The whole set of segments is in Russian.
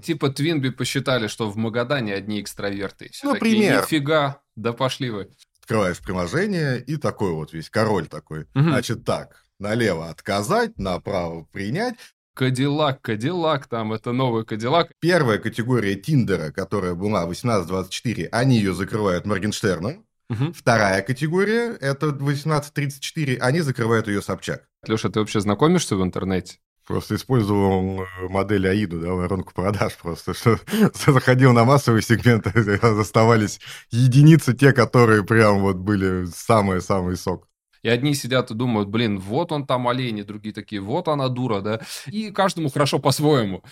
Типа Твинби посчитали, что в Магадане одни экстраверты. Все Ну, такие. Нифига, да пошли вы. Открываешь приложение, и такой вот весь король такой. Мгм. Значит, так, налево отказать, направо принять. Кадиллак, Кадиллак, там это новый Кадиллак. Первая категория Тиндера, которая была 18-24, они ее закрывают Моргенштерном. Мгм. Вторая категория, это 18-34, они закрывают ее Собчак. Леша, ты вообще знакомишься в интернете? Просто использовал э, модель АИДу, да, воронку продаж просто, что заходил на массовый сегмент, оставались единицы, те, которые прям вот были самый-самый сок. И одни сидят и думают, блин, вот он там олень, и другие такие, вот она дура, да. И каждому хорошо по-своему.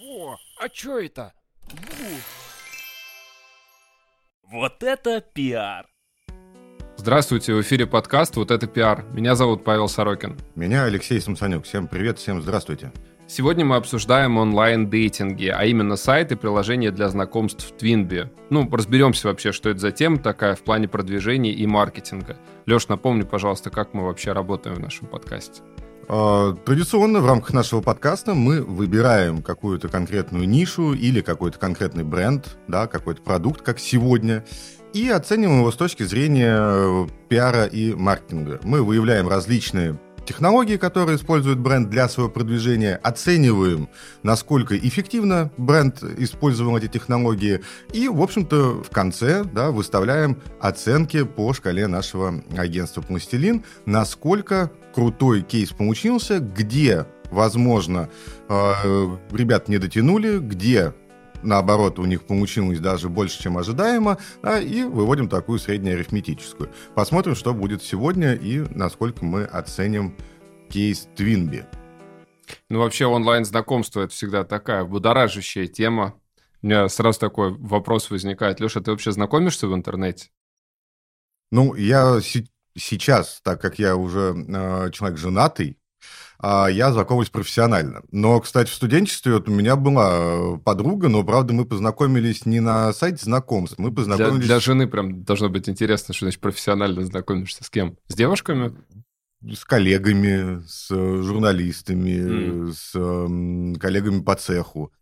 Во, а чё это? Бу. Вот это пиар! Здравствуйте, в эфире подкаст «Вот это пиар». Меня зовут Павел Сорокин. Меня Алексей Самсонюк. Всем привет, всем здравствуйте. Сегодня мы обсуждаем онлайн-дейтинги, а именно сайты и приложения для знакомств в Твинби. Ну, разберемся вообще, что это за тема такая в плане продвижения и маркетинга. Леш, напомни, пожалуйста, как мы вообще работаем в нашем подкасте. А, Традиционно в рамках нашего подкаста мы выбираем какую-то конкретную нишу или какой-то конкретный бренд, да, какой-то продукт, как сегодня, и оцениваем его с точки зрения э, пиара и маркетинга. Мы выявляем различные технологии, которые использует бренд для своего продвижения, оцениваем, насколько эффективно бренд использовал эти технологии, и, в общем-то, в конце да, выставляем оценки по шкале нашего агентства «Пластилин», насколько крутой кейс получился, где, возможно, э, ребят не дотянули, где наоборот, у них получилось даже больше, чем ожидаемо, да, и выводим такую среднеарифметическую. Посмотрим, что будет сегодня и насколько мы оценим кейс Твинби. Ну, вообще, онлайн-знакомство – это всегда такая будоражащая тема. У меня сразу такой вопрос возникает. Леша, ты вообще знакомишься в интернете? Ну, я се- сейчас, так как я уже э, человек женатый, я знакомлюсь профессионально. Но, кстати, в студенчестве вот у меня была э, подруга, но, правда, мы познакомились не на сайте знакомств, мы Для, познакомились... для жены прям должно быть интересно, что значит профессионально знакомишься с кем? С девушками? с коллегами, с э, журналистами, М. с эм, коллегами по цеху.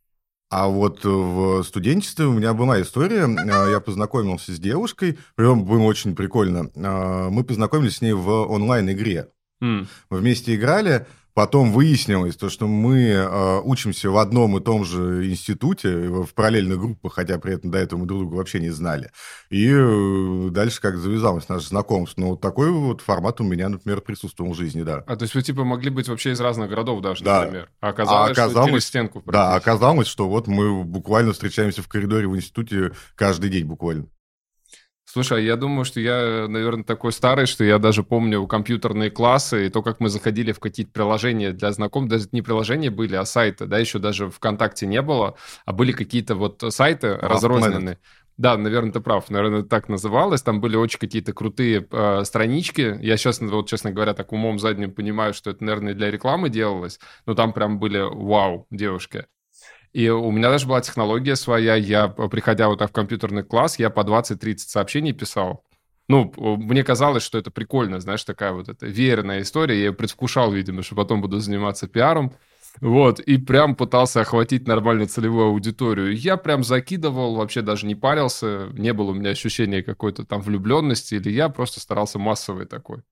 А вот в студенчестве у меня была история. э, Я познакомился с девушкой, прям было очень прикольно. Э, Мы познакомились с ней в онлайн-игре. М. Мы вместе играли, потом выяснилось, то, что мы э, учимся в одном и том же институте, в параллельных группах, хотя при этом до этого мы друг друга вообще не знали. И э, дальше как завязалось наше знакомство. Ну, вот такой вот формат у меня, например, присутствовал в жизни, да. А то есть вы типа могли быть вообще из разных городов даже, Да. например. А оказалось, А что оказалось- через стенку. Да, практически. оказалось, что вот мы буквально встречаемся в коридоре в институте каждый день буквально. Слушай, а я думаю, что я, наверное, такой старый, что я даже помню компьютерные классы и то, как мы заходили в какие-то приложения для знакомых. Даже не приложения были, а сайты, да, еще даже ВКонтакте не было, а были какие-то вот сайты разрозненные. Да, наверное, ты прав. Наверное, так называлось. Там были очень какие-то крутые э, странички. Я сейчас, вот, честно говоря, так умом задним понимаю, что это, наверное, для рекламы делалось. Но там прям были вау, девушки. И у меня даже была технология своя. Я, приходя вот так в компьютерный класс, я по 20-30 сообщений писал. Ну, мне казалось, что это прикольно, знаешь, такая вот эта веерная история. Я предвкушал, видимо, что потом буду заниматься пиаром. Вот, и прям пытался охватить нормальную целевую аудиторию. Я прям закидывал, вообще даже не парился, не было у меня ощущения какой-то там влюбленности, или я просто старался массовый такой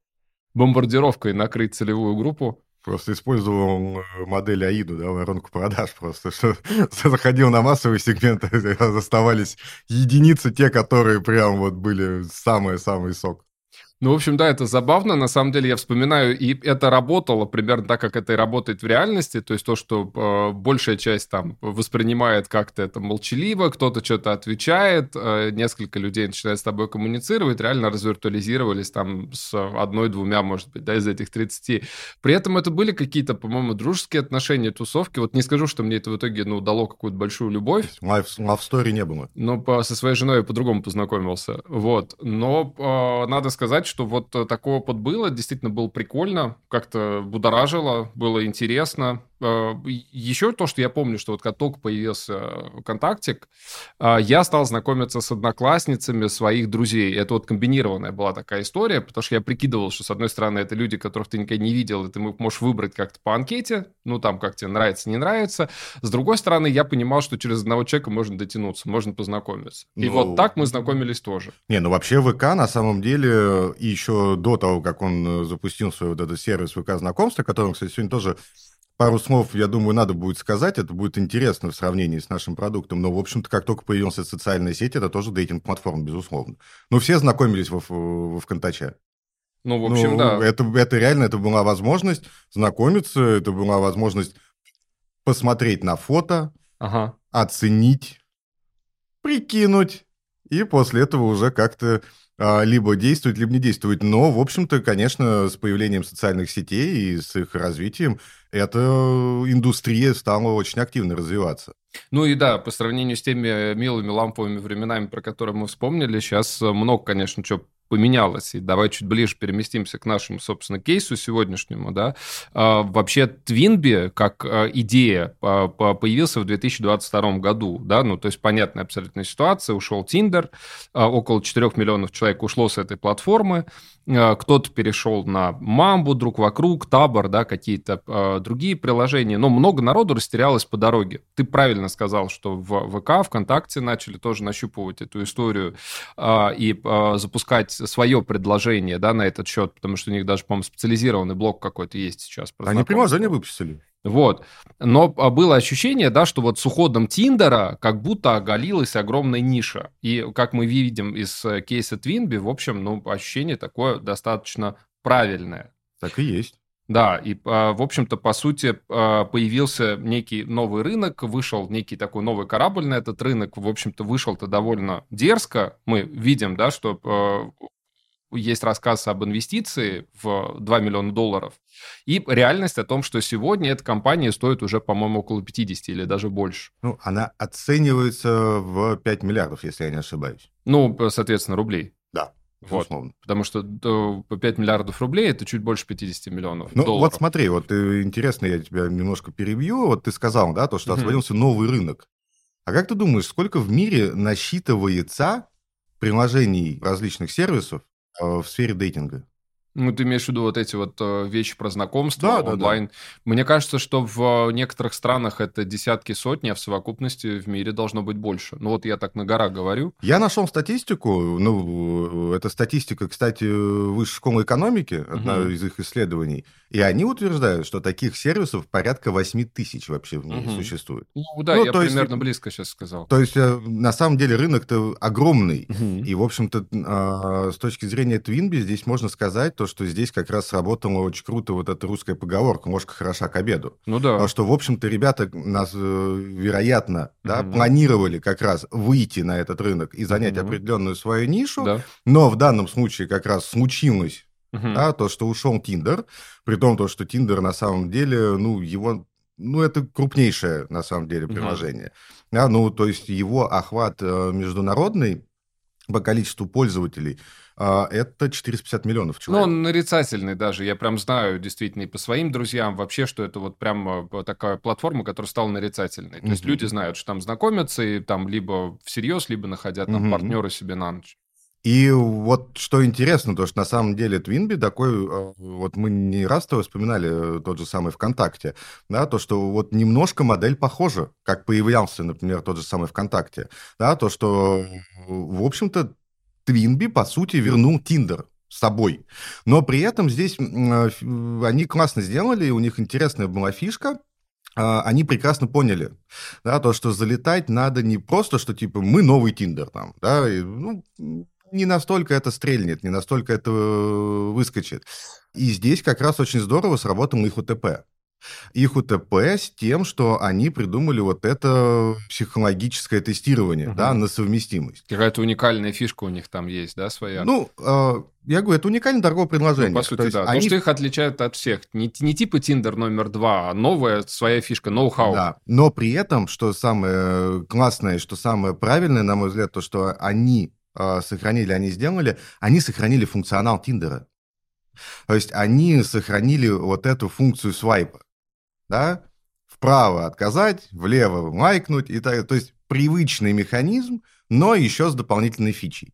бомбардировкой накрыть целевую группу. Просто использовал э, модель АИДу, да, воронку продаж просто, что заходил на массовый сегмент, оставались единицы, те, которые прям вот были самый-самый сок. Ну, в общем, да, это забавно. На самом деле, я вспоминаю, и это работало примерно так, как это и работает в реальности. То есть то, что э, большая часть там воспринимает как-то это молчаливо, кто-то что-то отвечает, э, несколько людей начинают с тобой коммуницировать, реально развиртуализировались там с одной-двумя, может быть, да, из этих 30. При этом это были какие-то, по-моему, дружеские отношения, тусовки. Вот не скажу, что мне это в итоге, ну, дало какую-то большую любовь. Story не было. Но по, со своей женой я по-другому познакомился. Вот. Но э, надо сказать, что вот э, такой опыт было, действительно было прикольно, как-то будоражило, было интересно. Э, еще то, что я помню, что вот как только появился ВКонтактик, э, я стал знакомиться с одноклассницами своих друзей. Это вот комбинированная была такая история, потому что я прикидывал, что, с одной стороны, это люди, которых ты никогда не видел, и ты можешь выбрать как-то по анкете, ну, там, как тебе нравится, не нравится. С другой стороны, я понимал, что через одного человека можно дотянуться, можно познакомиться. И ну, вот так мы знакомились тоже. Не, ну, вообще ВК, на самом деле, еще до того, как он запустил свой вот этот сервис ВК знакомства, которым, кстати, сегодня тоже пару слов, я думаю, надо будет сказать. Это будет интересно в сравнении с нашим продуктом. Но, в общем-то, как только появился социальная сеть, это тоже дейтинг-платформа, безусловно. Ну, все знакомились во, во ВКонтаче. Ну, в общем, ну, да. Это, это реально, это была возможность знакомиться, это была возможность посмотреть на фото, ага. оценить, прикинуть, и после этого уже как-то а, либо действует, либо не действует. Но, в общем-то, конечно, с появлением социальных сетей и с их развитием эта индустрия стала очень активно развиваться. Ну и да, по сравнению с теми милыми ламповыми временами, про которые мы вспомнили, сейчас много, конечно, чего поменялось. И давай чуть ближе переместимся к нашему, собственно, кейсу сегодняшнему. Да? А, вообще Твинби как а, идея а, появился в 2022 году. Да? Ну, то есть понятная абсолютная ситуация. Ушел Тиндер, около 4 миллионов человек ушло с этой платформы. Кто-то перешел на Мамбу, друг вокруг, Табор, да, какие-то другие приложения. Но много народу растерялось по дороге. Ты правильно сказал, что в ВК, ВКонтакте начали тоже нащупывать эту историю и запускать свое предложение, да, на этот счет, потому что у них даже, по-моему, специализированный блок какой-то есть сейчас. Они приложение выпустили. Вот. Но а, было ощущение, да, что вот с уходом Тиндера как будто оголилась огромная ниша. И как мы видим из э, кейса Твинби, в общем, ну, ощущение такое достаточно правильное. Так и есть. Да, и, а, в общем-то, по сути, а, появился некий новый рынок, вышел некий такой новый корабль на этот рынок, в общем-то, вышел-то довольно дерзко. Мы видим, да, что а, есть рассказ об инвестиции в 2 миллиона долларов, и реальность о том, что сегодня эта компания стоит уже, по-моему, около 50 или даже больше. Ну, она оценивается в 5 миллиардов, если я не ошибаюсь. Ну, соответственно, рублей. Да. Вот, потому что по 5 миллиардов рублей это чуть больше 50 миллионов ну, долларов. Вот смотри, вот э, интересно, я тебя немножко перебью. Вот ты сказал, да, то, что угу. освободился новый рынок. А как ты думаешь, сколько в мире насчитывается приложений различных сервисов э, в сфере дейтинга? Ну, ты имеешь в виду вот эти вот э, вещи про знакомство да, онлайн. Да, да. Мне кажется, что в некоторых странах это десятки, сотни, а в совокупности в мире должно быть больше. Ну, вот я так на гора говорю. Я нашел статистику. Ну, это статистика, кстати, Высшей школы экономики, одна угу. из их исследований. И они утверждают, что таких сервисов порядка 8 тысяч вообще в мире угу. существует. Ну, да, ну, я примерно есть, близко сейчас сказал. То есть, э, на самом деле, рынок-то огромный. Угу. И, в общем-то, а, с точки зрения Твинби здесь можно сказать то, что здесь как раз сработала очень круто вот эта русская поговорка «ложка хороша к обеду». Ну да. Потому что, в общем-то, ребята нас, э, вероятно, да, угу. планировали как раз выйти на этот рынок и занять угу. определенную свою нишу, да. но в данном случае как раз случилось угу. да, то, что ушел Тиндер, при том, то, что Тиндер на самом деле, ну, его ну, это крупнейшее, на самом деле, приложение. Mm-hmm. Да, ну, то есть его охват э, международный по количеству пользователей а, это 450 миллионов человек. Ну, он нарицательный даже. Я прям знаю действительно и по своим друзьям вообще, что это вот прям э, такая платформа, которая стала нарицательной. То есть люди знают, что там знакомятся и там либо всерьез, либо находят там партнера себе на ночь. И вот что интересно, то что на самом деле Твинби такой, э, вот мы не раз то вспоминали э, тот же самый ВКонтакте, да, то, что вот немножко модель похожа, как появлялся, например, тот же самый ВКонтакте, да, то, что, в общем-то, Твинби, по сути, вернул Тиндер с собой. Но при этом здесь э, они классно сделали, у них интересная была фишка, а, они прекрасно поняли, да, то, что залетать надо не просто, что типа мы новый Тиндер там, да, и, ну, не настолько это стрельнет, не настолько это э, выскочит. И здесь как раз очень здорово сработал их УТП их УТП с тем, что они придумали вот это психологическое тестирование, угу. да, на совместимость. Какая-то уникальная фишка у них там есть, да, своя? Ну, э, я говорю, это уникальное торговое предложение. Ну, по сути, да. Они... То, что их отличает от всех. Не, не типа Tinder номер два, а новая своя фишка, ноу-хау. Да, но при этом, что самое классное, что самое правильное, на мой взгляд, то, что они э, сохранили, они сделали, они сохранили функционал Тиндера. То есть они сохранили вот эту функцию свайпа да, вправо отказать, влево лайкнуть. И так, то есть привычный механизм, но еще с дополнительной фичей.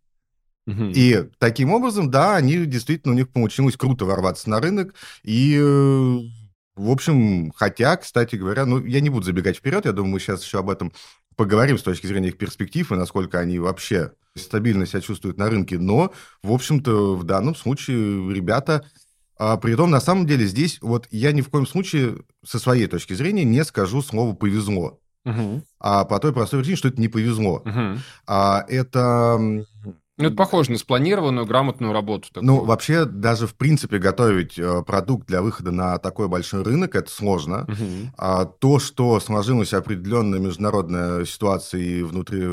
Угу. И таким образом, да, они действительно, у них получилось круто ворваться на рынок. И, в общем, хотя, кстати говоря, ну, я не буду забегать вперед, я думаю, мы сейчас еще об этом поговорим с точки зрения их перспектив и насколько они вообще стабильно себя чувствуют на рынке. Но, в общем-то, в данном случае ребята... А, при этом, на самом деле, здесь вот я ни в коем случае, со своей точки зрения, не скажу слово «повезло». Угу. А по той простой причине, что это не повезло. Угу. А, это ну, это похоже на спланированную, грамотную работу. Такую. Ну, вообще, даже в принципе готовить э, продукт для выхода на такой большой рынок, это сложно. Угу. А то, что сложилась определенная международная ситуация и внутри,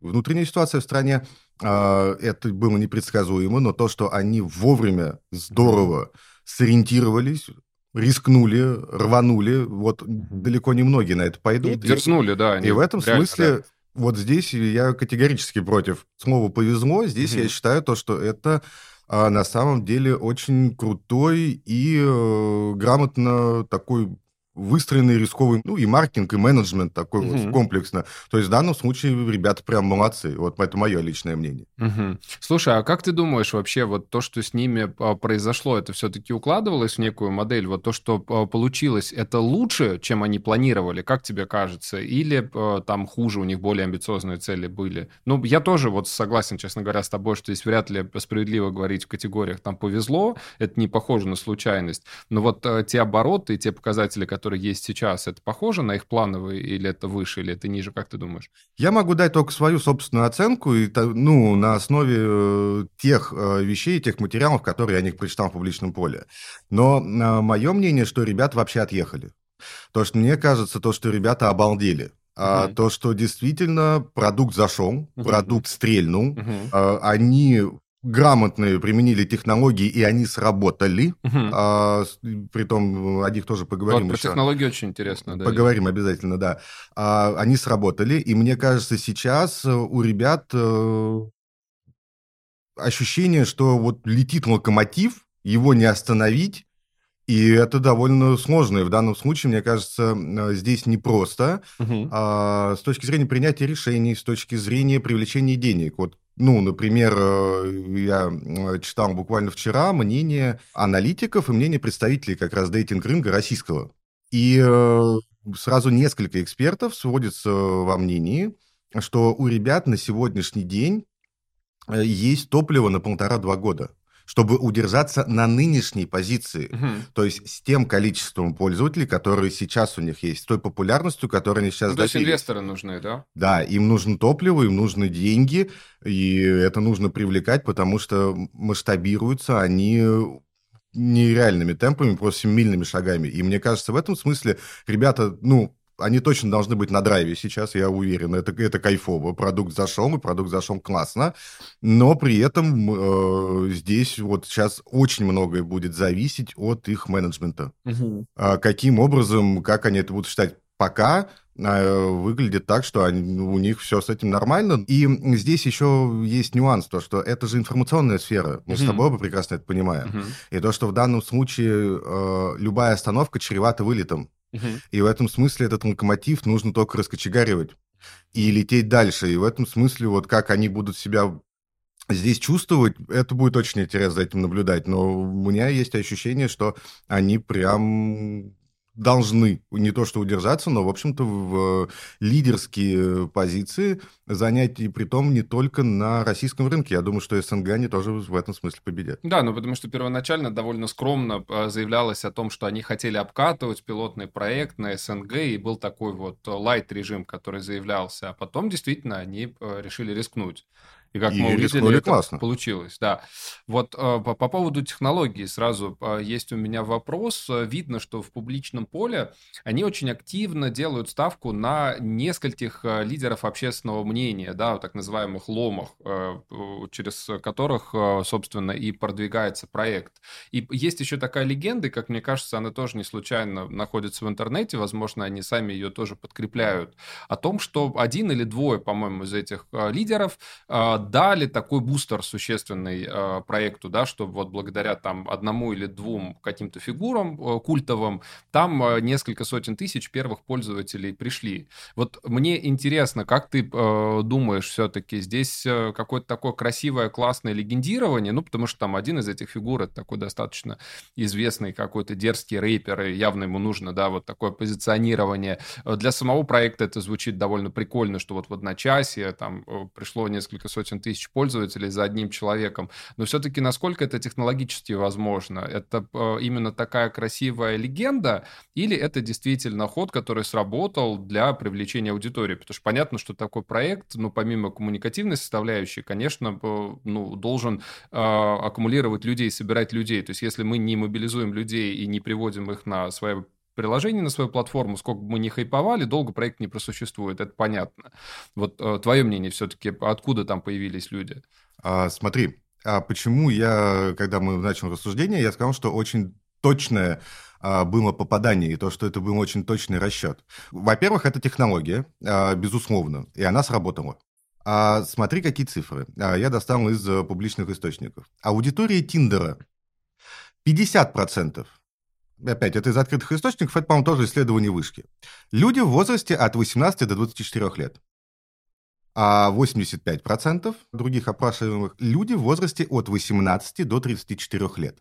внутренняя ситуация в стране, это было непредсказуемо, но то, что они вовремя здорово сориентировались, рискнули, рванули, вот далеко не многие на это пойдут. Дерзнули, да. И в этом реально, смысле... Да вот здесь я категорически против слова «повезло». Здесь угу. я считаю то, что это а, на самом деле очень крутой и э, грамотно такой выстроенный рисковый, ну, и маркетинг, и менеджмент такой угу. вот комплексно. То есть в данном случае ребята прям молодцы. Вот это мое личное мнение. Угу. Слушай, а как ты думаешь вообще, вот то, что с ними а, произошло, это все-таки укладывалось в некую модель? Вот то, что а, получилось, это лучше, чем они планировали, как тебе кажется? Или а, там хуже, у них более амбициозные цели были? Ну, я тоже вот согласен, честно говоря, с тобой, что здесь вряд ли справедливо говорить в категориях там повезло, это не похоже на случайность. Но вот те обороты и те показатели, которые которые есть сейчас, это похоже на их плановые, или это выше, или это ниже, как ты думаешь? Я могу дать только свою собственную оценку, и, ну, на основе э, тех э, вещей, тех материалов, которые я о них прочитал в публичном поле. Но э, мое мнение, что ребята вообще отъехали. То, что мне кажется, то, что ребята обалдели. Uh-huh. то, что действительно продукт зашел, uh-huh. продукт стрельнул, uh-huh. они грамотные применили технологии, и они сработали. Угу. А, притом о них тоже поговорим. Вот про технологии очень интересно. Да, поговорим обязательно, да. А, они сработали, и мне кажется, сейчас у ребят э, ощущение, что вот летит локомотив, его не остановить, и это довольно сложно. И в данном случае, мне кажется, э, здесь непросто угу. а, с точки зрения принятия решений, с точки зрения привлечения денег. Вот ну, например, э, я э, читал буквально вчера мнение аналитиков и мнение представителей как раз дейтинг-рынка российского. И сразу несколько экспертов сводятся во мнении, что у ребят на сегодняшний день есть топливо на полтора-два года чтобы удержаться на нынешней позиции. Угу. То есть с тем количеством пользователей, которые сейчас у них есть, с той популярностью, которую они сейчас ну, То есть инвесторы нужны, да? Да, им нужно топливо, им нужны деньги, и это нужно привлекать, потому что масштабируются они нереальными темпами, просто семимильными шагами. И мне кажется, в этом смысле ребята, ну, они точно должны быть на драйве сейчас, я уверен. Это, это кайфово. Продукт зашел, и продукт зашел классно. Но при этом э, здесь вот сейчас очень многое будет зависеть от их менеджмента. Угу. А каким образом, как они это будут считать? Пока э, выглядит так, что они, у них все с этим нормально. И здесь еще есть нюанс, то, что это же информационная сфера. Мы mm-hmm. с тобой оба прекрасно это понимаем. Mm-hmm. И то, что в данном случае э, любая остановка чревата вылетом. И в этом смысле этот локомотив нужно только раскочегаривать и лететь дальше. И в этом смысле вот как они будут себя здесь чувствовать, это будет очень интересно за этим наблюдать. Но у меня есть ощущение, что они прям должны не то что удержаться, но, в общем-то, в лидерские позиции занять, и при том не только на российском рынке. Я думаю, что СНГ они тоже в этом смысле победят. Да, ну потому что первоначально довольно скромно а, заявлялось о том, что они хотели обкатывать пилотный проект на СНГ, и был такой вот лайт-режим, который заявлялся, а потом действительно они решили рискнуть. И как и мы увидели, это классно. получилось. Да. Вот э, по, по поводу технологий сразу э, есть у меня вопрос. Видно, что в публичном поле они очень активно делают ставку на нескольких э, лидеров общественного мнения, да, так называемых ломах, через которых, собственно, и продвигается проект. И есть еще такая легенда, как мне кажется, она тоже не случайно находится в интернете, возможно, они сами ее тоже подкрепляют, о том, что один или двое, по-моему, из этих лидеров дали такой бустер существенный э, проекту, да, что вот благодаря там одному или двум каким-то фигурам э, культовым, там э, несколько сотен тысяч первых пользователей пришли. Вот мне интересно, как ты э, думаешь все-таки здесь э, какое-то такое красивое, классное легендирование, ну, потому что там один из этих фигур, это такой достаточно известный какой-то дерзкий рэпер, и явно ему нужно, да, вот такое позиционирование. Для самого проекта это звучит довольно прикольно, что вот в одночасье там э, пришло несколько сотен тысяч пользователей за одним человеком. Но все-таки насколько это технологически возможно? Это э, именно такая красивая легенда или это действительно ход, который сработал для привлечения аудитории? Потому что понятно, что такой проект, ну, помимо коммуникативной составляющей, конечно, э, ну, должен э, аккумулировать людей, собирать людей. То есть если мы не мобилизуем людей и не приводим их на свое приложение на свою платформу, сколько бы мы ни хайповали, долго проект не просуществует, это понятно. Вот э, твое мнение все-таки, откуда там появились люди? А, смотри, а почему я, когда мы начали рассуждение, я сказал, что очень точное а, было попадание, и то, что это был очень точный расчет. Во-первых, это технология, а, безусловно, и она сработала. А смотри, какие цифры. А, я достал из э, публичных источников. Аудитория Тиндера 50% опять, это из открытых источников, это, по-моему, тоже исследование вышки. Люди в возрасте от 18 до 24 лет. А 85% других опрашиваемых люди в возрасте от 18 до 34 лет.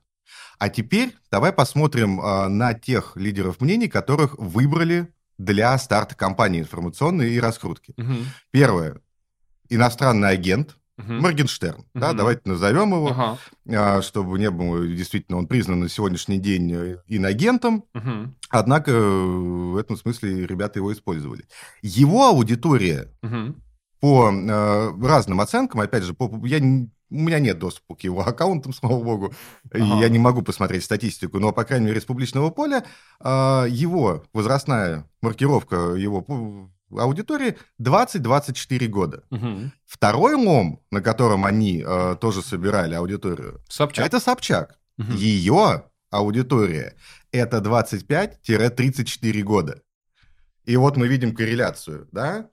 А теперь давай посмотрим э, на тех лидеров мнений, которых выбрали для старта кампании информационной и раскрутки. Угу. Первое. Иностранный агент, Угу. Моргенштерн, угу. да, давайте назовем его, ага. чтобы не было, действительно, он признан на сегодняшний день э, инагентом, угу. однако э, в этом смысле ребята его использовали. Его аудитория угу. по э, разным оценкам, опять же, по, я, у меня нет доступа к его аккаунтам, слава богу, ага. я не могу посмотреть статистику, но, по крайней мере, из публичного поля э, его возрастная маркировка его аудитории 20-24 года. Угу. Второй лом, на котором они э, тоже собирали аудиторию, Собчак. это Собчак. Угу. Ее аудитория это 25-34 года. И вот мы видим корреляцию, да?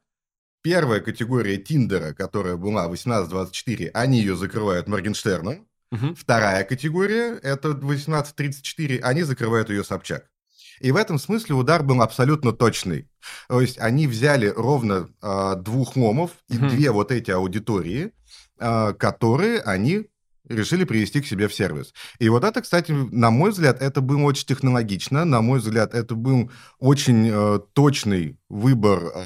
Первая категория Тиндера, которая была 18-24, они ее закрывают Моргенштерном. Угу. Вторая категория, это 18-34, они закрывают ее Собчак. И в этом смысле удар был абсолютно точный. То есть они взяли ровно э, двух ломов и mm-hmm. две вот эти аудитории, э, которые они решили привести к себе в сервис. И вот это, кстати, на мой взгляд, это было очень технологично, на мой взгляд, это был очень э, точный выбор э,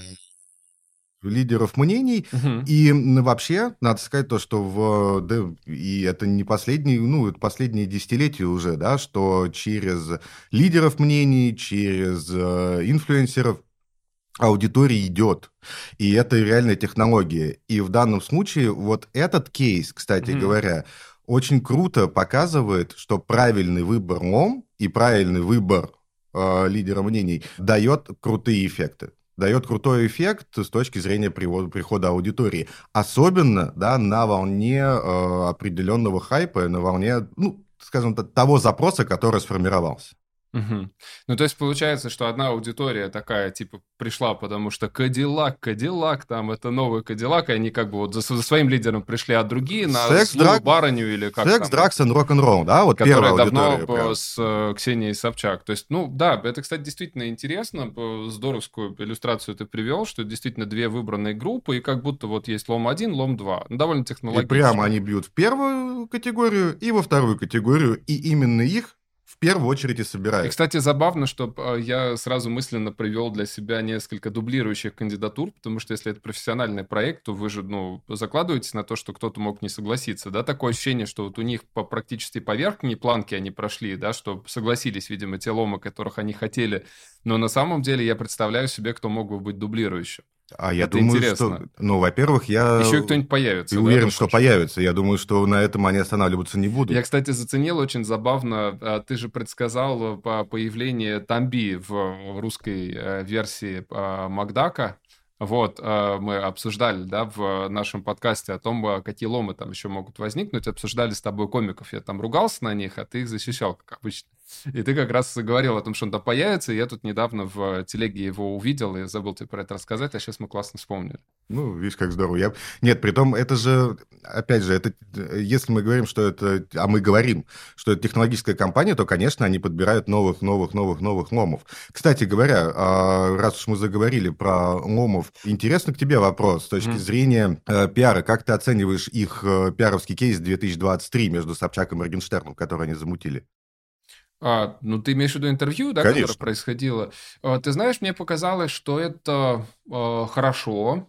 лидеров мнений. Угу. И вообще, надо сказать то, что в... Да, и это не последние, ну, это последние десятилетия уже, да, что через лидеров мнений, через э, инфлюенсеров аудитория идет. И это реальная технология. И в данном случае вот этот кейс, кстати mm говоря, очень круто показывает, что правильный выбор МОМ и правильный выбор э, лидера мнений дает крутые эффекты дает крутой эффект с точки зрения привода, прихода аудитории. Особенно да, на волне э, определенного хайпа, на волне, ну, скажем так, того запроса, который сформировался. Угу. Ну, то есть получается, что одна аудитория такая, типа, пришла, потому что Кадиллак, Кадиллак, там, это новый Кадиллак, и они как бы вот за, за своим лидером пришли, а другие на секс, драк... барыню или как Секс, дракс и рок-н-ролл, да, вот первая давно прям. с э, Ксенией Собчак. То есть, ну, да, это, кстати, действительно интересно, здоровскую иллюстрацию ты привел, что действительно две выбранные группы, и как будто вот есть лом-1, лом-2. Ну, довольно технологично. И прямо они бьют в первую категорию и во вторую категорию, и именно их в первую очередь и собирают. И, кстати, забавно, что э, я сразу мысленно привел для себя несколько дублирующих кандидатур, потому что если это профессиональный проект, то вы же, ну, закладываетесь на то, что кто-то мог не согласиться, да, такое ощущение, что вот у них по практически по верхней планке они прошли, да, что согласились, видимо, те ломы, которых они хотели, но на самом деле я представляю себе, кто мог бы быть дублирующим. А я это думаю, интересно. что... Ну, во-первых, я... Еще кто-нибудь появится. И да, уверен, что появится. Я думаю, что на этом они останавливаться не будут. Я, кстати, заценил очень забавно. А, ты же предсказал по появление Тамби в русской э, версии а, Макдака. Вот, э, мы обсуждали, да, в нашем подкасте о том, какие ломы там еще могут возникнуть. Обсуждали с тобой комиков. Я там ругался на них, а ты их защищал, как обычно. И ты как раз говорил о том, что он там появится, и я тут недавно в телеге его увидел, и забыл тебе про это рассказать, а сейчас мы классно вспомнили. Ну, видишь, как здорово. Я... Нет, при том, это же, опять же, это, если мы говорим, что это, а мы говорим, что это технологическая компания, то, конечно, они подбирают новых, новых, новых, новых ломов. Кстати говоря, а, раз уж мы заговорили про ломов, интересно к тебе вопрос с точки mm. зрения э, пиара. Как ты оцениваешь их э, пиаровский кейс 2023 между Собчак и Моргенштерном, который они замутили? А, ну, ты имеешь в виду интервью, да, Конечно. которое происходило? А, ты знаешь, мне показалось, что это э, хорошо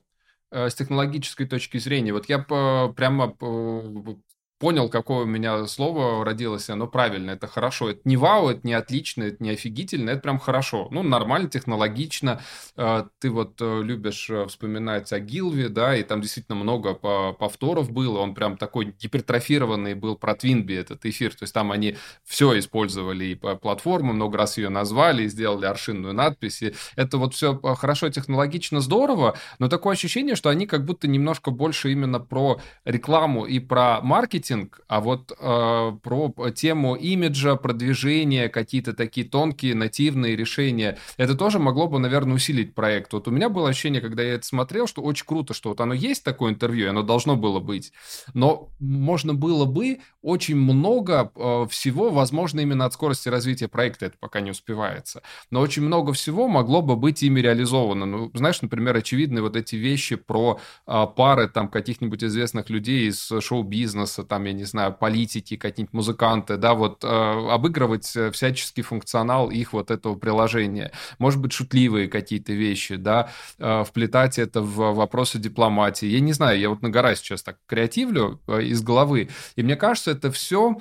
э, с технологической точки зрения. Вот я по, прямо по, понял, какое у меня слово родилось, оно правильно, это хорошо. Это не вау, это не отлично, это не офигительно, это прям хорошо. Ну, нормально, технологично. Э, ты вот э, любишь э, вспоминать о Гилве, да, и там действительно много повторов было. Он прям такой гипертрофированный был про Твинби, этот эфир. То есть там они все использовали, и платформу, много раз ее назвали, и сделали аршинную надпись. И это вот все хорошо, технологично, здорово, но такое ощущение, что они как будто немножко больше именно про рекламу и про маркетинг, маркетинг, а вот э, про тему имиджа, продвижения, какие-то такие тонкие нативные решения, это тоже могло бы, наверное, усилить проект. Вот у меня было ощущение, когда я это смотрел, что очень круто, что вот оно есть такое интервью, и оно должно было быть, но можно было бы очень много э, всего, возможно, именно от скорости развития проекта, это пока не успевается, но очень много всего могло бы быть ими реализовано. Ну, знаешь, например, очевидные вот эти вещи про э, пары там каких-нибудь известных людей из шоу-бизнеса, там, я не знаю, политики, какие-нибудь музыканты, да, вот э, обыгрывать э, всяческий функционал их вот этого приложения. Может быть, шутливые какие-то вещи, да, э, вплетать это в вопросы дипломатии. Я не знаю, я вот на гора сейчас так креативлю э, из головы, и мне кажется, это все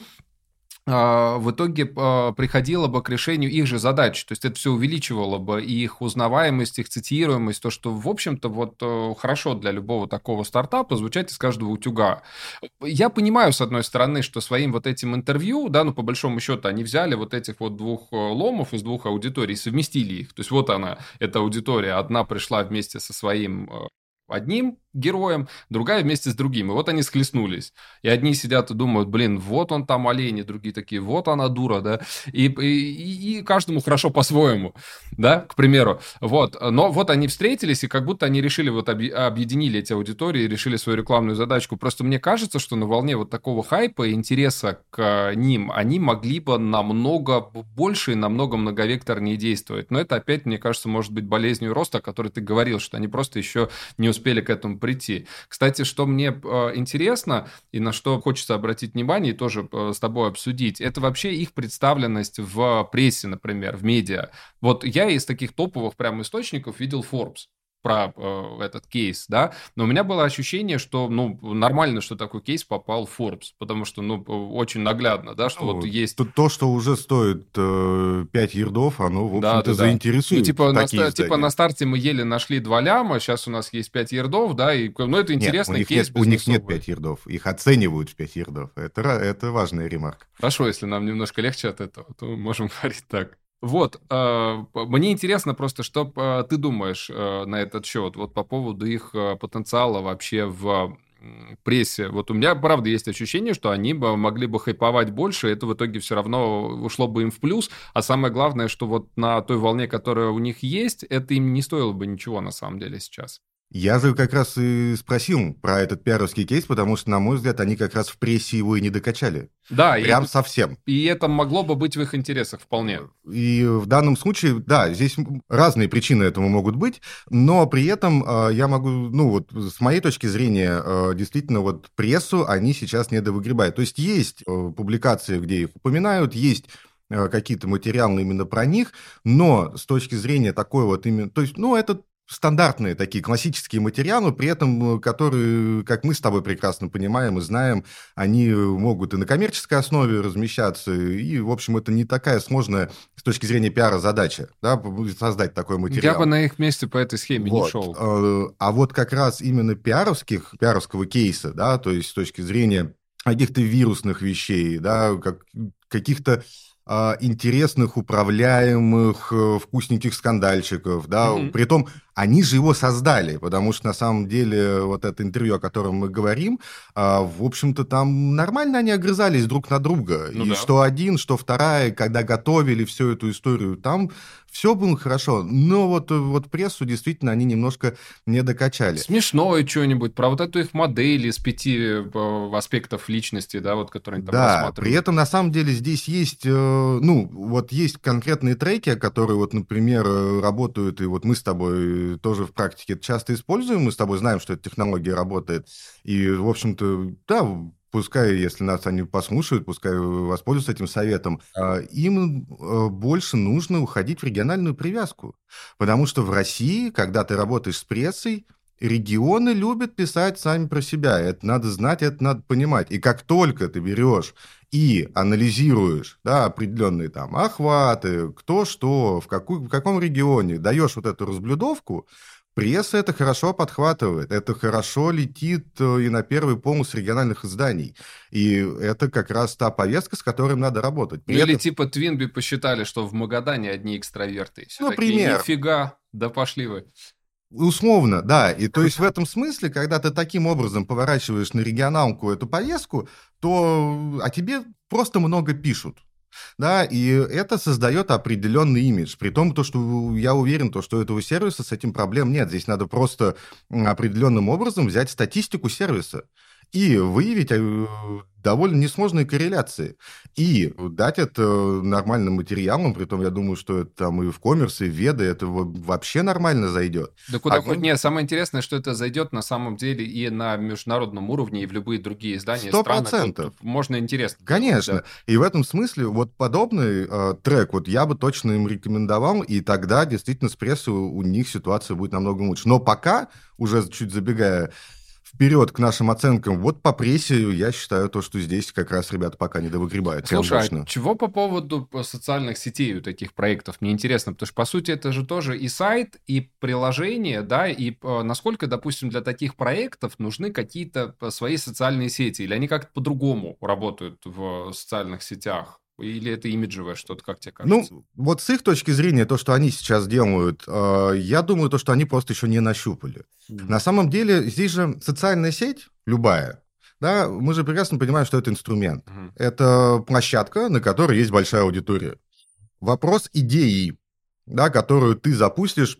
в итоге а, приходило бы к решению их же задач. То есть это все увеличивало бы их узнаваемость, их цитируемость, то, что, в общем-то, вот э, хорошо для любого такого стартапа звучать из каждого утюга. Я понимаю, с одной стороны, что своим вот этим интервью, да, ну, по большому счету, они взяли вот этих вот двух э, ломов из двух аудиторий, совместили их. То есть вот она, эта аудитория, одна пришла вместе со своим э, одним героем, другая вместе с другим. И вот они схлестнулись. И одни сидят и думают, блин, вот он там олень, и другие такие, вот она дура, да. И, и, и каждому хорошо по-своему, да, к примеру. Вот. Но вот они встретились, и как будто они решили, вот объединили эти аудитории, решили свою рекламную задачку. Просто мне кажется, что на волне вот такого хайпа и интереса к ним они могли бы намного больше и намного многовекторнее действовать. Но это опять, мне кажется, может быть болезнью роста, о которой ты говорил, что они просто еще не успели к этому прийти. Кстати, что мне э, интересно и на что хочется обратить внимание и тоже э, с тобой обсудить, это вообще их представленность в прессе, например, в медиа. Вот я из таких топовых прям источников видел Forbes про э, этот кейс, да, но у меня было ощущение, что, ну, нормально, что такой кейс попал в Forbes, потому что, ну, очень наглядно, да, что ну, вот есть... То, то, что уже стоит э, 5 ердов, оно, в общем-то, да, да, заинтересует Ну, типа на, типа на старте мы еле нашли 2 ляма, сейчас у нас есть 5 ердов, да, и, ну, это интересный нет, у кейс нет, У них нет 5 ердов, их оценивают в 5 ердов, это, это важная ремарка. Хорошо, если нам немножко легче от этого, то можем говорить так. Вот, э, мне интересно просто, что э, ты думаешь э, на этот счет, вот по поводу их потенциала вообще в прессе. Вот у меня, правда, есть ощущение, что они бы могли бы хайповать больше, это в итоге все равно ушло бы им в плюс. А самое главное, что вот на той волне, которая у них есть, это им не стоило бы ничего на самом деле сейчас. Я же как раз и спросил про этот пиаровский кейс, потому что, на мой взгляд, они как раз в прессе его и не докачали. Да. Прям и, совсем. И это могло бы быть в их интересах вполне. И в данном случае, да, здесь разные причины этому могут быть, но при этом э, я могу, ну вот с моей точки зрения, э, действительно вот прессу они сейчас не довыгребают. То есть есть э, публикации, где их упоминают, есть какие-то материалы именно про них, но с точки зрения такой вот именно, то есть, ну, это стандартные такие классические материалы, при этом, э, которые, как мы с тобой прекрасно понимаем и знаем, они могут и на коммерческой основе размещаться, и, в общем, это не такая сложная с точки зрения пиара задача, да, создать такой материал. Я бы на их месте по этой схеме вот. не шел. Э, а вот как раз именно пиаровских, пиаровского кейса, да, то есть с точки зрения каких-то вирусных вещей, да, как, каких-то а, интересных, управляемых, э, вкусненьких скандальчиков, да, mm-hmm. при том Они же его создали, потому что на самом деле вот это интервью, о котором мы говорим, а, в общем-то, там нормально они огрызались друг на друга. Ну и да. что один, что вторая, когда готовили всю эту историю, там все было хорошо. Но вот, вот прессу действительно они немножко не докачали. Смешное что-нибудь про вот эту их модель из пяти э, аспектов личности, да, вот, которые они там Да, при этом на самом деле здесь есть, э, ну, вот есть конкретные треки, которые вот, например, э, работают, и вот мы с тобой тоже в практике это часто используем, мы с тобой знаем, что эта технология работает, и, в общем-то, да, пускай, если нас они послушают, пускай воспользуются этим советом, а, им э, больше нужно уходить в региональную привязку, потому что в России, когда ты работаешь с прессой, регионы любят писать сами про себя. Это надо знать, это надо понимать. И как только ты берешь и анализируешь да, определенные там охваты, кто что, в, какую, в каком регионе, даешь вот эту разблюдовку, пресса это хорошо подхватывает, это хорошо летит э, и на первый полос региональных изданий. И это как раз та повестка, с которой надо работать. Ну, При Или этом- типа Твинби посчитали, что в Магадане одни экстраверты. Все Ну, пример. нифига, да пошли вы. Условно, да. И то есть в этом смысле, когда ты таким образом поворачиваешь на регионалку эту повестку, то о тебе просто много пишут. Да, и это создает определенный имидж. При том, то, что я уверен, то, что у этого сервиса с этим проблем нет. Здесь надо просто определенным образом взять статистику сервиса и выявить э, довольно несложные корреляции. И дать это нормальным материалом, при том, я думаю, что это там и в коммерс, и в веды, это во- вообще нормально зайдет. Да куда А, хоть не, самое интересное, что это зайдет на самом деле и на международном уровне, и в любые другие издания Сто страны. Тут процентов. Можно интересно. Конечно. Да. И в этом смысле вот подобный э, трек вот я бы точно им рекомендовал, и тогда действительно с прессой у них ситуация будет намного лучше. Но пока, уже чуть забегая вперед к нашим оценкам, вот по прессе я считаю то, что здесь как раз ребята пока не довыгребают. Слушай, а чего по поводу э, социальных сетей у таких проектов? Мне интересно, потому что, по сути, это же тоже и сайт, и приложение, да, и э, насколько, допустим, для таких проектов нужны какие-то э, свои социальные сети, или они как-то по-другому работают в социальных сетях? Или это имиджевое что-то, как тебе кажется? Ну, вот с их точки зрения, то, что они сейчас делают, э, я думаю, то, что они просто еще не нащупали. Мгм. На самом деле, здесь же социальная сеть, любая, да, мы же прекрасно понимаем, что это инструмент. Мгм. Это площадка, на которой есть большая аудитория. Вопрос идеи, да, которую ты запустишь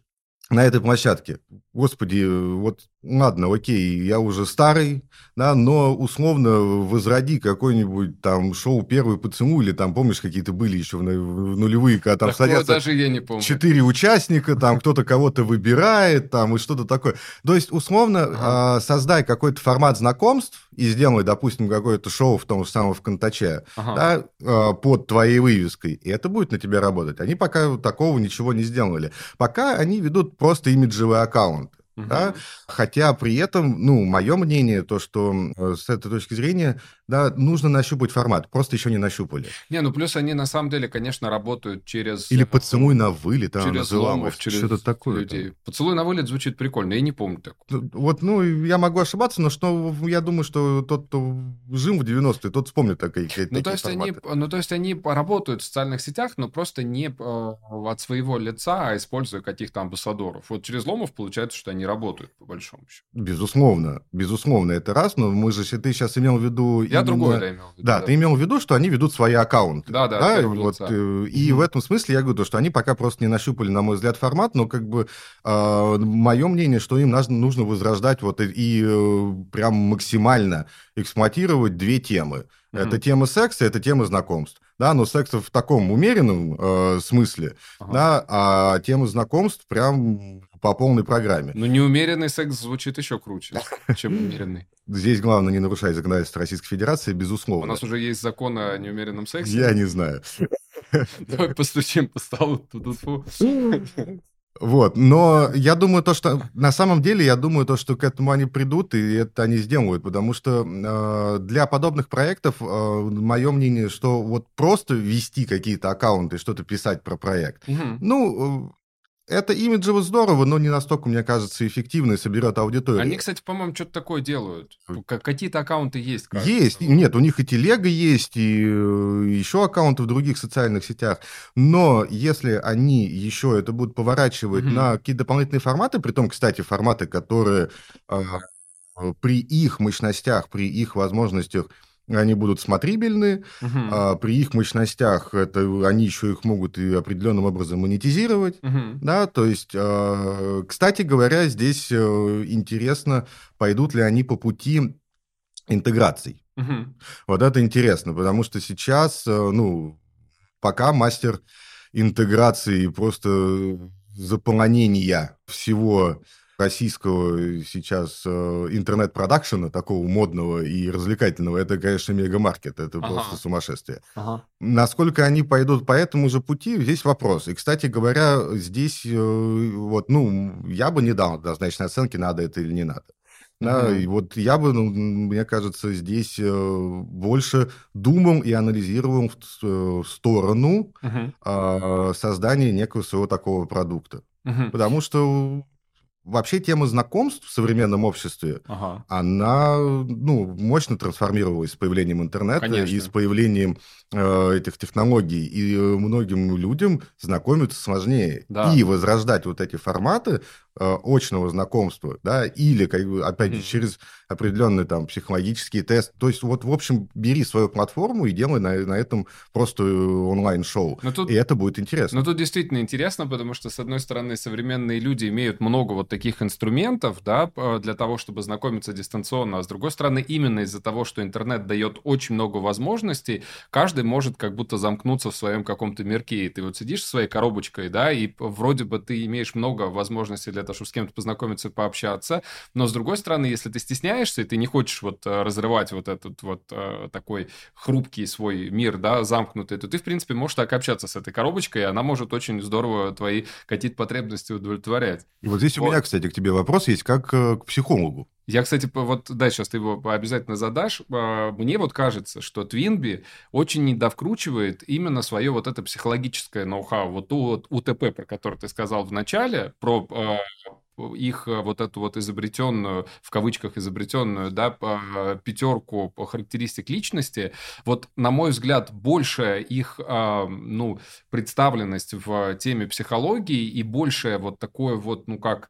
на этой площадке. Господи, вот ладно, окей, я уже старый, да, но условно возроди какой-нибудь там шоу «Первый поцелуй» или там, помнишь, какие-то были еще в в нулевые, когда там Такого садятся даже я не помню. четыре участника, там кто-то кого-то выбирает, там и что-то такое. То есть, условно, Ага. а, создай какой-то формат знакомств и сделай, допустим, какое-то шоу в том же самом ВКонтаче, Ага. да, а, под твоей вывеской, и это будет на тебя работать. Они пока такого ничего не сделали. Пока они ведут просто имиджевый аккаунт. Мгм. да, Хотя при этом, ну, мое мнение, то, что э, с этой точки зрения, да, нужно нащупать формат. Просто еще не нащупали. Не, ну плюс они на самом деле, конечно, работают через... Или э, поцелуй на вылет, там через ломов, через Что-то такое. людей. Поцелуй на вылет звучит прикольно, я не помню так. Ну, Вот, ну, я могу ошибаться, но что я думаю, что тот, кто жил в 90-е, тот вспомнит такие, такие Ну то, есть они, форматы. ну, то есть они работают в социальных сетях, но просто не э, от своего лица, а используя каких-то амбассадоров. Вот через Ломов получается, что они работают, по большому счету. Безусловно, безусловно, это раз, но мы же, если ты сейчас имел в виду... Я именно- другое да, имел в виду. Да, ты имел в виду, что они ведут свои аккаунты. Да, да, первого вот, лица. э, и в этом смысле я говорю, то, что они пока просто не нащупали, на мой взгляд, формат, но как бы мое мнение, что им нужно, нужно возрождать вот и, и, э, прям максимально эксплуатировать две темы. Мгм. Это тема секса, это тема знакомств. Да, но секса в таком умеренном э, смысле, Ага. да, а тема знакомств прям по полной программе. Ну, неумеренный секс звучит еще круче, чем умеренный. Здесь главное не нарушать законодательство Российской Федерации, У безусловно. нас уже есть закон о неумеренном сексе. Я не знаю. Давай постучим по столу. Вот, но я думаю то, что на самом деле я думаю то, что к этому они придут и это они сделают, потому что э, для подобных проектов э, мое мнение, что вот просто вести какие-то аккаунты, что-то писать про проект, Мгм. ну это имиджево здорово, но не настолько, мне кажется, эффективно и соберет аудиторию. Они, кстати, по-моему, что-то такое делают. Как- Какие-то аккаунты есть. кажется. Есть, нет, у них и телега есть, и э, еще аккаунты в других социальных сетях. Но если они еще это будут поворачивать Мгм. на какие-то дополнительные форматы, при том, кстати, форматы, которые а, при их мощностях, при их возможностях, они будут смотрибельны, Мгм. а при их мощностях это, они еще их могут и определенным образом монетизировать. Мгм. Да, то есть, э, кстати говоря, здесь э, интересно, пойдут ли они по пути интеграций. Мгм. Вот это интересно, потому что сейчас, э, ну, пока мастер интеграции просто заполонения всего российского сейчас э, интернет-продакшена, такого модного и развлекательного, это, конечно, мегамаркет, это Ага. просто сумасшествие. Ага. Насколько они пойдут по этому же пути, здесь вопрос. И, кстати говоря, здесь э, вот, ну, я бы не дал однозначной оценки, надо это или не надо. Да, Мгм. и вот я бы, ну, мне кажется, здесь э, больше думал и анализировал в, э, сторону э, создания некого своего такого продукта. Мгм. Потому что вообще тема знакомств в современном обществе, Ага. она ну, мощно трансформировалась с появлением интернета Конечно. и с появлением э, этих технологий. И э, многим людям знакомиться сложнее. Да. И возрождать вот эти форматы очного знакомства, да, или, как бы, опять же, через определенный там психологический тест. То есть вот, в общем, бери свою платформу и делай на, на этом просто э, онлайн-шоу. Но тут И это будет интересно. Ну, тут действительно интересно, потому что, с одной стороны, современные люди имеют много вот таких инструментов, да, для того, чтобы знакомиться дистанционно, а с другой стороны, именно из-за того, что интернет дает очень много возможностей, каждый может как будто замкнуться в своем каком-то мирке. И ты вот сидишь со своей коробочкой, да, и вроде бы ты имеешь много возможностей для того, чтобы с кем-то познакомиться, пообщаться, но с другой стороны, если ты стесняешься, и ты не хочешь вот э, разрывать вот этот вот э, такой хрупкий свой мир, да, замкнутый, то ты, в принципе, можешь так общаться с этой коробочкой, и она может очень здорово твои какие-то потребности удовлетворять. И вот здесь у Вот. меня, кстати, к тебе вопрос есть, как э, к психологу. Я, кстати, вот, да, сейчас ты его обязательно задашь. А, Мне вот кажется, что Твинби очень недовкручивает именно свое вот это психологическое ноу-хау. Вот ту вот УТП, про который ты сказал в начале, про а, их а, вот эту вот изобретенную, в кавычках изобретенную, да, пятерку характеристик личности, вот, на мой взгляд, большая их, ну, представленность в теме психологии и большее вот такое вот, ну, как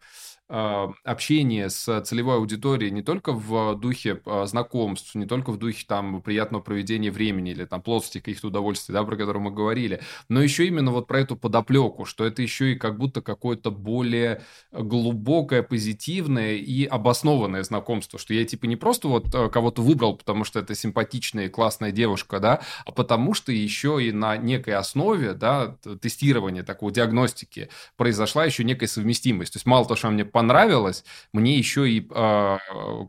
общение с целевой аудиторией не только в духе а, знакомств, не только в духе там приятного проведения времени или там плотности каких-то удовольствий, да, про которые мы говорили, но еще именно вот про эту подоплеку, что это еще и как будто какое-то более глубокое, позитивное и обоснованное знакомство, что я типа не просто вот э, кого-то выбрал, потому что это симпатичная и классная девушка, да, а потому что еще и на некой основе, да, тестирования такого диагностики произошла еще некая совместимость. То есть мало того, что она мне понравилось, мне еще и э,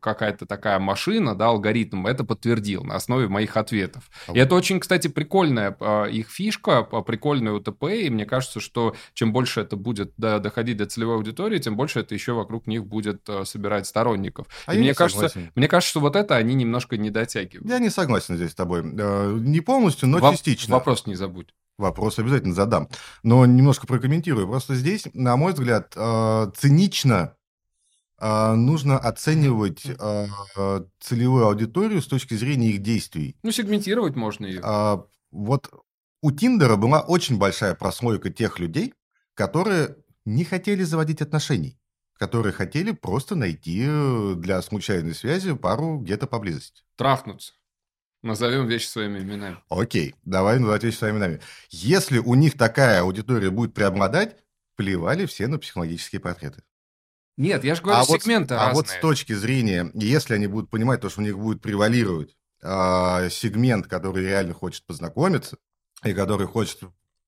какая-то такая машина, да, алгоритм это подтвердил на основе моих ответов. А И это очень, кстати, прикольная э, их фишка, прикольная УТП, и мне кажется, что чем больше это будет до- доходить до целевой аудитории, тем больше это еще вокруг них будет э, собирать сторонников. А и мне не кажется, согласен. мне кажется, что вот это они немножко не дотягивают. Я не согласен здесь с тобой. Не полностью, но Воп- частично. Вопрос не забудь. Вопрос обязательно задам. Но немножко прокомментирую. Просто здесь, на мой взгляд, э, цинично э, нужно оценивать э, целевую аудиторию с точки зрения их действий. Ну, сегментировать можно ее. А, Вот у Тиндера была очень большая прослойка тех людей, которые не хотели заводить отношений, которые хотели просто найти для случайной связи пару где-то поблизости. Трахнуться. Назовем вещи своими именами. Окей, давай называть вещи своими именами. Если у них такая аудитория будет преобладать, плевали все на психологические портреты. Нет, я же говорю, а вот, сегменты а разные. вот с точки зрения, если они будут понимать то, что у них будет превалировать а, сегмент, который реально хочет познакомиться, и который хочет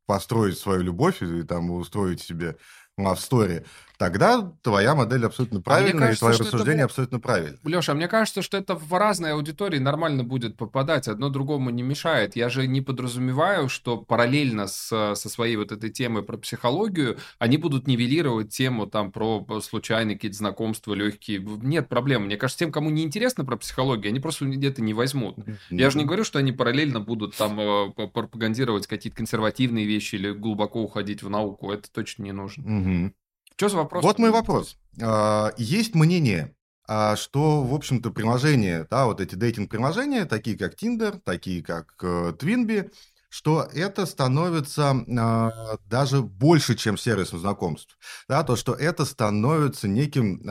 построить свою любовь и там устроить себе love story, тогда твоя модель абсолютно правильная, А кажется, и твое это рассуждение вот- абсолютно правильно. Леша, мне кажется, что это в разные аудитории нормально будет попадать, одно другому не мешает. Я же не подразумеваю, что параллельно с, со своей вот этой темой про психологию они будут нивелировать тему там про случайные какие-то знакомства легкие. Нет проблем. Мне кажется, тем, кому не интересно про психологию, они просто где-то не возьмут. Я же не говорю, что они параллельно будут там э, пропагандировать какие-то консервативные вещи или глубоко уходить в науку. Это точно не нужно. Что за вопрос? Вот мой вопрос. А, Есть мнение, а, что, в общем-то, приложения, да, вот эти дейтинг-приложения, такие как Tinder, такие как э, Twinbee, что это становится а, даже больше, чем сервисом знакомств. Да, то, что это становится неким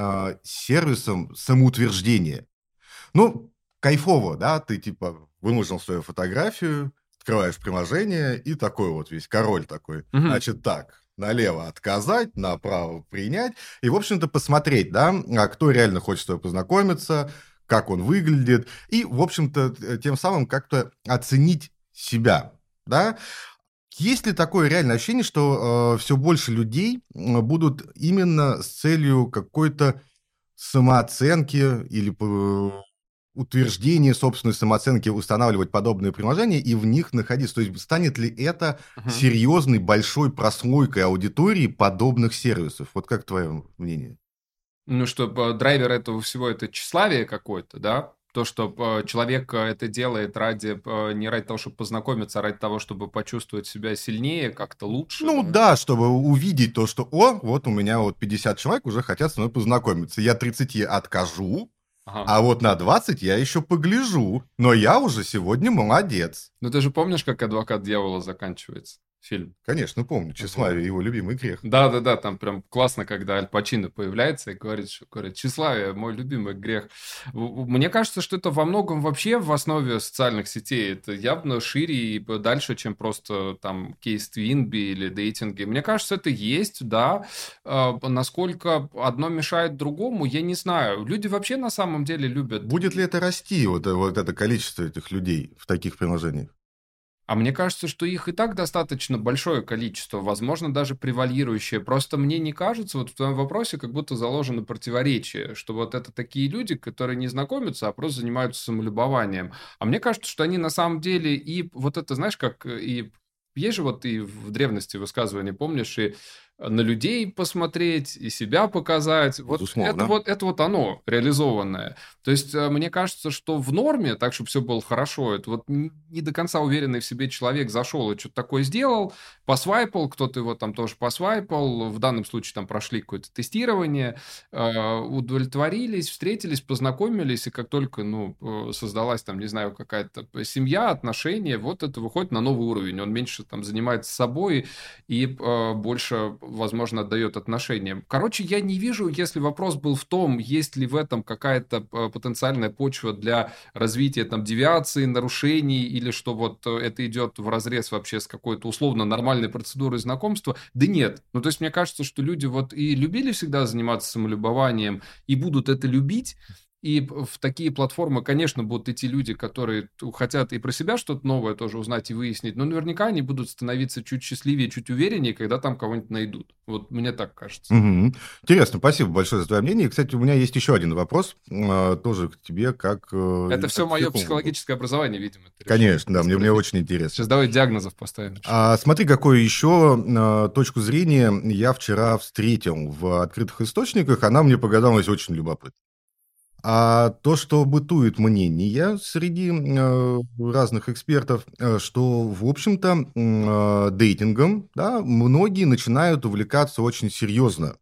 сервисом самоутверждения. Ну, кайфово, да, ты типа выложил свою фотографию, открываешь приложение и такой вот весь король такой. Мгм. Значит, так, налево отказать, направо принять. И, в общем-то, посмотреть, да, а кто реально хочет с тобой познакомиться, как он выглядит. И, в общем-то, т- тем самым как-то оценить себя, да. Есть ли такое реальное ощущение, что все больше людей будут именно с целью какой-то самооценки или утверждения собственной самооценки устанавливать подобные приложения и в них находиться? То есть станет ли это Мгм. серьезной большой прослойкой аудитории подобных сервисов? Вот как твое мнение? Ну, что э, драйвер этого всего это тщеславие какое-то, да? То, что э, человек э, это делает ради, не ради того, чтобы познакомиться, а ради того, чтобы почувствовать себя сильнее, как-то лучше. Ну да, чтобы увидеть то, что, о, вот у меня вот 50 человек уже хотят со мной познакомиться. Я 30 откажу, Ага. а вот на 20 я еще погляжу. Но я уже сегодня молодец. Ну, ты же помнишь, как «Адвокат дьявола» заканчивается? Фильм. Конечно, помню. Тщеславие, его любимый грех. Да-да-да, там прям классно, когда Аль Пачино появляется и говорит, что говорит, тщеславие, мой любимый грех. Мне кажется, что это во многом вообще в основе социальных сетей. Это явно шире и дальше, чем просто там кейс Твинби или дейтинги. Мне кажется, это есть, да. А, Насколько одно мешает другому, я не знаю. Люди вообще на самом деле любят Будет ли это расти, вот, э, вот это количество этих людей в таких приложениях? А мне кажется, что их и так достаточно большое количество, возможно, даже превалирующее. Просто мне не кажется, вот в твоем вопросе как будто заложено противоречие, что вот это такие люди, которые не знакомятся, а просто занимаются самолюбованием. А мне кажется, что они на самом деле и вот это, знаешь, как и есть же вот и в древности высказывание, помнишь, и на людей посмотреть, и себя показать. Вот Безусловно. это, вот это вот оно, реализованное. То есть, э, мне кажется, что в норме, так, чтобы все было хорошо, это вот не до конца уверенный в себе человек зашел и что-то такое сделал, посвайпал, кто-то его там тоже посвайпал, в данном случае там прошли какое-то тестирование, э, удовлетворились, встретились, познакомились, и как только, ну, э, создалась там, не знаю, какая-то семья, отношения, вот это выходит на новый уровень. Он меньше там занимается собой и больше, возможно, отдает отношениям. Короче, я не вижу, если вопрос был в том, есть ли в этом какая-то э, потенциальная почва для развития там девиации, нарушений, или что вот э, это идет в разрез вообще с какой-то условно нормальной процедурой знакомства. Да нет. Ну, то есть, мне кажется, что люди вот и любили всегда заниматься самолюбованием, и будут это любить, и в такие платформы, конечно, будут идти люди, которые хотят и про себя что-то новое тоже узнать и выяснить, но наверняка они будут становиться чуть счастливее, чуть увереннее, когда там кого-нибудь найдут. Вот мне так кажется. Мгм. Интересно, спасибо большое за твое мнение. И, Кстати, у меня есть еще один вопрос, э, тоже к тебе, как... э, Это как все мое психологу. психологическое образование, видимо. Конечно, да, мне, мне очень интересно. Сейчас давай диагнозов поставим. А, смотри, какую еще э, точку зрения я вчера встретил в открытых источниках. Она мне показалась очень любопытной. А то, что бытует мнение среди э, разных экспертов, э, что, в общем-то, э, дейтингом да, многие начинают увлекаться очень серьезно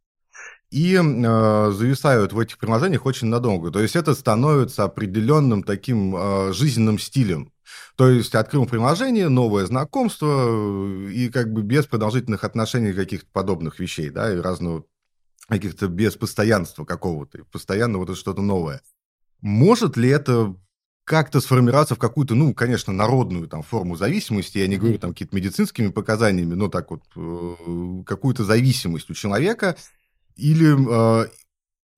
и э, зависают в этих приложениях очень надолго. То есть это становится определенным таким э, жизненным стилем. То есть открыл приложение, новое знакомство, э, и как бы без продолжительных отношений каких-то подобных вещей, да, и разного каких-то без постоянства какого-то, постоянно вот это что-то новое. Может ли это как-то сформироваться в какую-то, ну, конечно, народную там форму зависимости, я не говорю там какие-то медицинскими показаниями, но так вот, э, какую-то зависимость у человека, или э,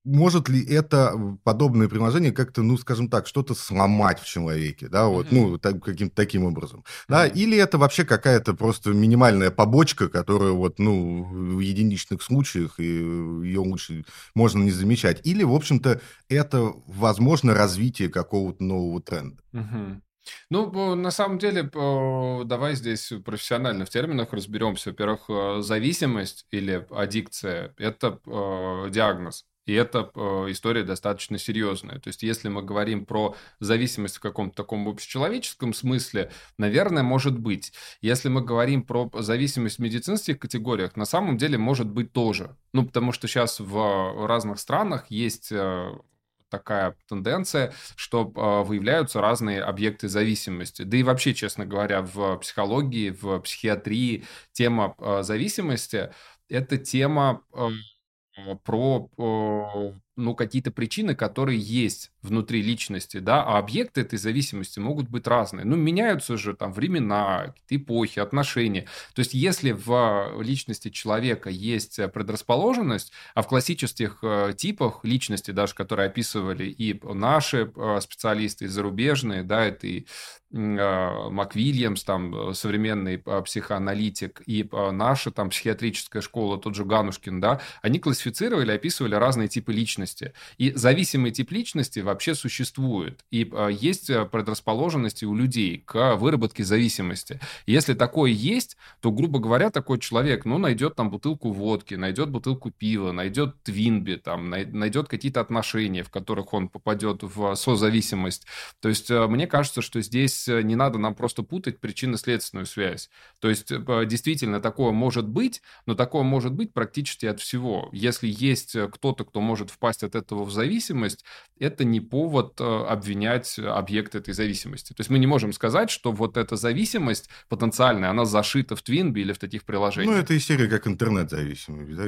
может ли это подобное приложение как-то, ну, скажем так, что-то сломать в человеке, да, вот, mm-hmm. ну, так, каким-то таким образом, да, mm-hmm. или это вообще какая-то просто минимальная побочка, которая вот, ну, в единичных случаях, и ее лучше можно не замечать, или, в общем-то, это, возможно, развитие какого-то нового тренда. Mm-hmm. Ну, на самом деле, давай здесь профессионально в терминах разберемся. Во-первых, э, зависимость или аддикция – это э, диагноз. И эта э, история достаточно серьезная. То есть, если мы говорим про зависимость в каком-то таком общечеловеческом смысле, наверное, может быть. Если мы говорим про зависимость в медицинских категориях, на самом деле может быть тоже. Ну, потому что сейчас в разных странах есть э, такая тенденция, что э, выявляются разные объекты зависимости. Да и вообще, честно говоря, в психологии, в психиатрии тема э, зависимости – это тема э, про ну, какие-то причины, которые есть внутри личности, да, а объекты этой зависимости могут быть разные. Ну, меняются же там времена, эпохи, отношения. То есть, если в личности человека есть предрасположенность, а в классических э, типах личности, даже которые описывали и наши э, специалисты, и зарубежные, да, это и э, МакВильямс, там, современный психоаналитик, и наша там психиатрическая школа, тот же Ганушкин, да, они классифицировали, описывали разные типы личности. И зависимый тип личности вообще существует. И а, есть э, предрасположенности у людей к выработке зависимости. Если такое есть, то, грубо говоря, такой человек, ну, найдет там бутылку водки, найдет бутылку пива, найдет твинби, там, найдет какие-то отношения, в которых он попадет в созависимость. То есть, э, мне кажется, что здесь э, не надо нам просто путать причинно-следственную связь. То есть, действительно, такое может быть, но такое может быть практически от всего. Если есть кто-то, кто может впасть от этого в зависимость, это не повод э, обвинять объект этой зависимости. То есть мы не можем сказать, что вот эта зависимость потенциальная, она зашита в Твинби или в таких приложениях. Ну, это история как интернет-зависимый. Да?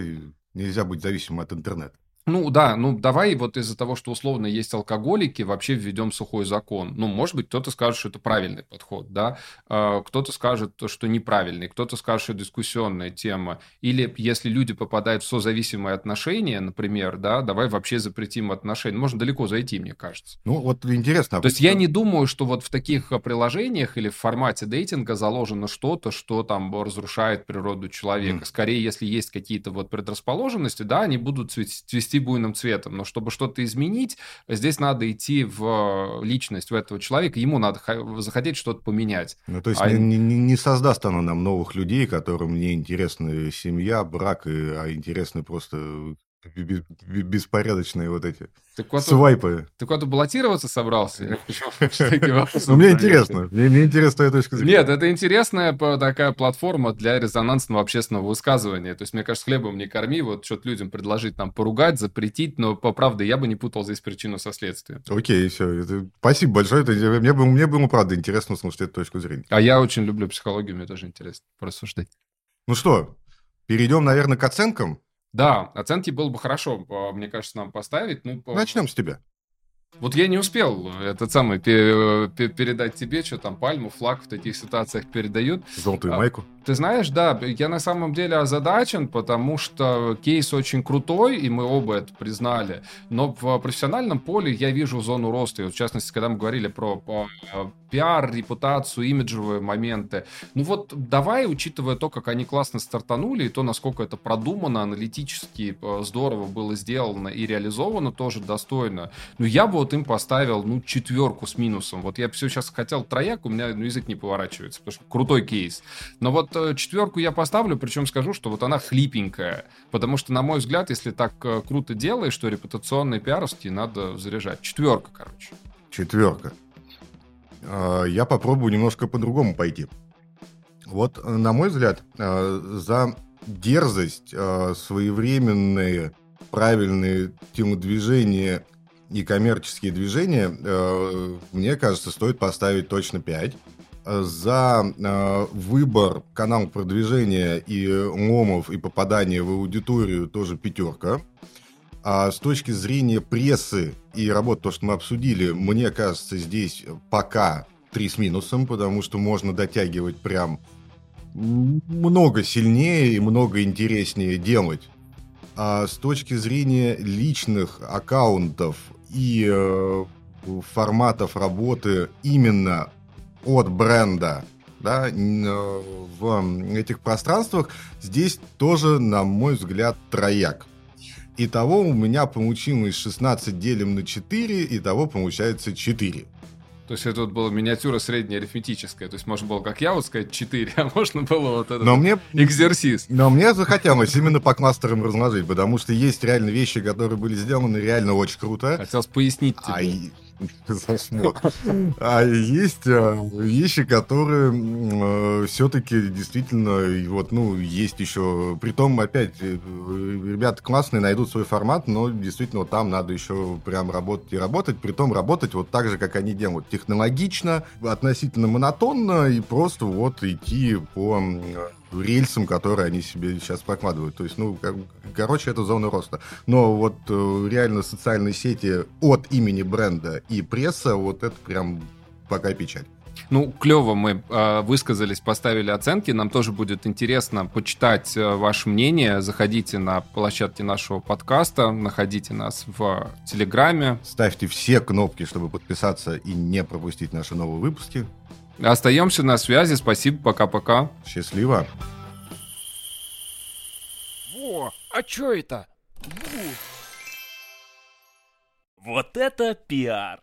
Нельзя быть зависимым от интернета. Ну да, ну давай вот из-за того, что условно есть алкоголики, вообще введем сухой закон. Ну, может быть, кто-то скажет, что это правильный подход, да, а, кто-то скажет, что неправильный, кто-то скажет, что дискуссионная тема. Или если люди попадают в созависимые отношения, например, да, давай вообще запретим отношения. Можно далеко зайти, мне кажется. Ну, вот интересно. То есть я не думаю, что вот в таких приложениях или в формате дейтинга заложено что-то, что там разрушает природу человека. Mm. Скорее, если есть какие-то вот предрасположенности, да, они будут цвести цвести буйным цветом. Но чтобы что-то изменить, здесь надо идти в личность в этого человека, ему надо захотеть что-то поменять. Ну, то есть а... не, не, не создаст оно нам новых людей, которым не интересна семья, брак, а интересны просто беспорядочные вот эти ты свайпы. Ты куда-то баллотироваться собрался? Ну, мне интересно. Мне интересна твоя точка зрения. Нет, это интересная такая платформа для резонансного общественного высказывания. То есть, мне кажется, хлебом не корми, вот что-то людям предложить нам поругать, запретить, но, по правде, я бы не путал здесь причину со следствием. Окей, все. Спасибо большое. Мне мне было, правда, интересно услышать эту точку зрения. А я очень люблю психологию, мне тоже интересно порассуждать. Ну что, перейдем, наверное, к оценкам. Да, оценки было бы хорошо, мне кажется, нам поставить. Ну, Начнем с тебя. Вот я не успел этот самый передать тебе, что там пальму, флаг в таких ситуациях передают. Золотую а, майку. Ты знаешь, да, я на самом деле озадачен, потому что кейс очень крутой, и мы оба это признали. Но в профессиональном поле я вижу зону роста. И вот, в частности, когда мы говорили про пиар, репутацию, имиджевые моменты. Ну вот давай, учитывая то, как они классно стартанули, и то, насколько это продумано, аналитически э, здорово было сделано и реализовано тоже достойно. Ну я бы вот им поставил, ну, четверку с минусом. Вот я все сейчас хотел трояк, у меня ну, язык не поворачивается, потому что крутой кейс. Но вот э, четверку я поставлю, причем скажу, что вот она хлипенькая. Потому что, на мой взгляд, если так э, круто делаешь, что репутационные пиаровские надо заряжать. Четверка, короче. Четверка. А, я попробую немножко по-другому пойти. Вот, э, на мой взгляд, э, за дерзость, э, своевременные, правильные телодвижения и коммерческие движения, мне кажется, стоит поставить точно 5. За выбор канала продвижения и ломов и попадания в аудиторию тоже пятерка. А с точки зрения прессы и работы, то, что мы обсудили, мне кажется, здесь пока три с минусом, потому что можно дотягивать прям много сильнее и много интереснее делать. а с точки зрения личных аккаунтов и э, форматов работы именно от бренда, да, э, в этих пространствах, здесь тоже, на мой взгляд, трояк. Итого у меня получилось 16 делим на 4, итого получается 4. То есть это вот была миниатюра среднеарифметическая. То есть можно было, как я вот сказать, 4, а можно было вот этот но мне, экзерсис. Но мне захотелось именно по кластерам разложить, потому что есть реально вещи, которые были сделаны реально очень круто. Хотелось пояснить тебе. А, а есть э, вещи, которые э, все-таки действительно, вот, ну, есть еще. Притом, опять, э, ребята классные, найдут свой формат, но действительно вот там надо еще прям работать и работать. Притом работать вот так же, как они делают. Технологично, относительно монотонно и просто вот идти по рельсам, которые они себе сейчас прокладывают. То есть, ну, кор- короче, это зона роста. Но вот э, реально социальные сети от имени бренда и пресса, вот это прям пока печаль. Ну, клево мы э, высказались, поставили оценки. Нам тоже будет интересно почитать э, ваше мнение. Заходите на площадки нашего подкаста, находите нас в Телеграме. Ставьте все кнопки, чтобы подписаться и не пропустить наши новые выпуски. Остаемся на связи. Спасибо. Пока-пока. Счастливо. Во, а чё это? Бу. Вот это пиар!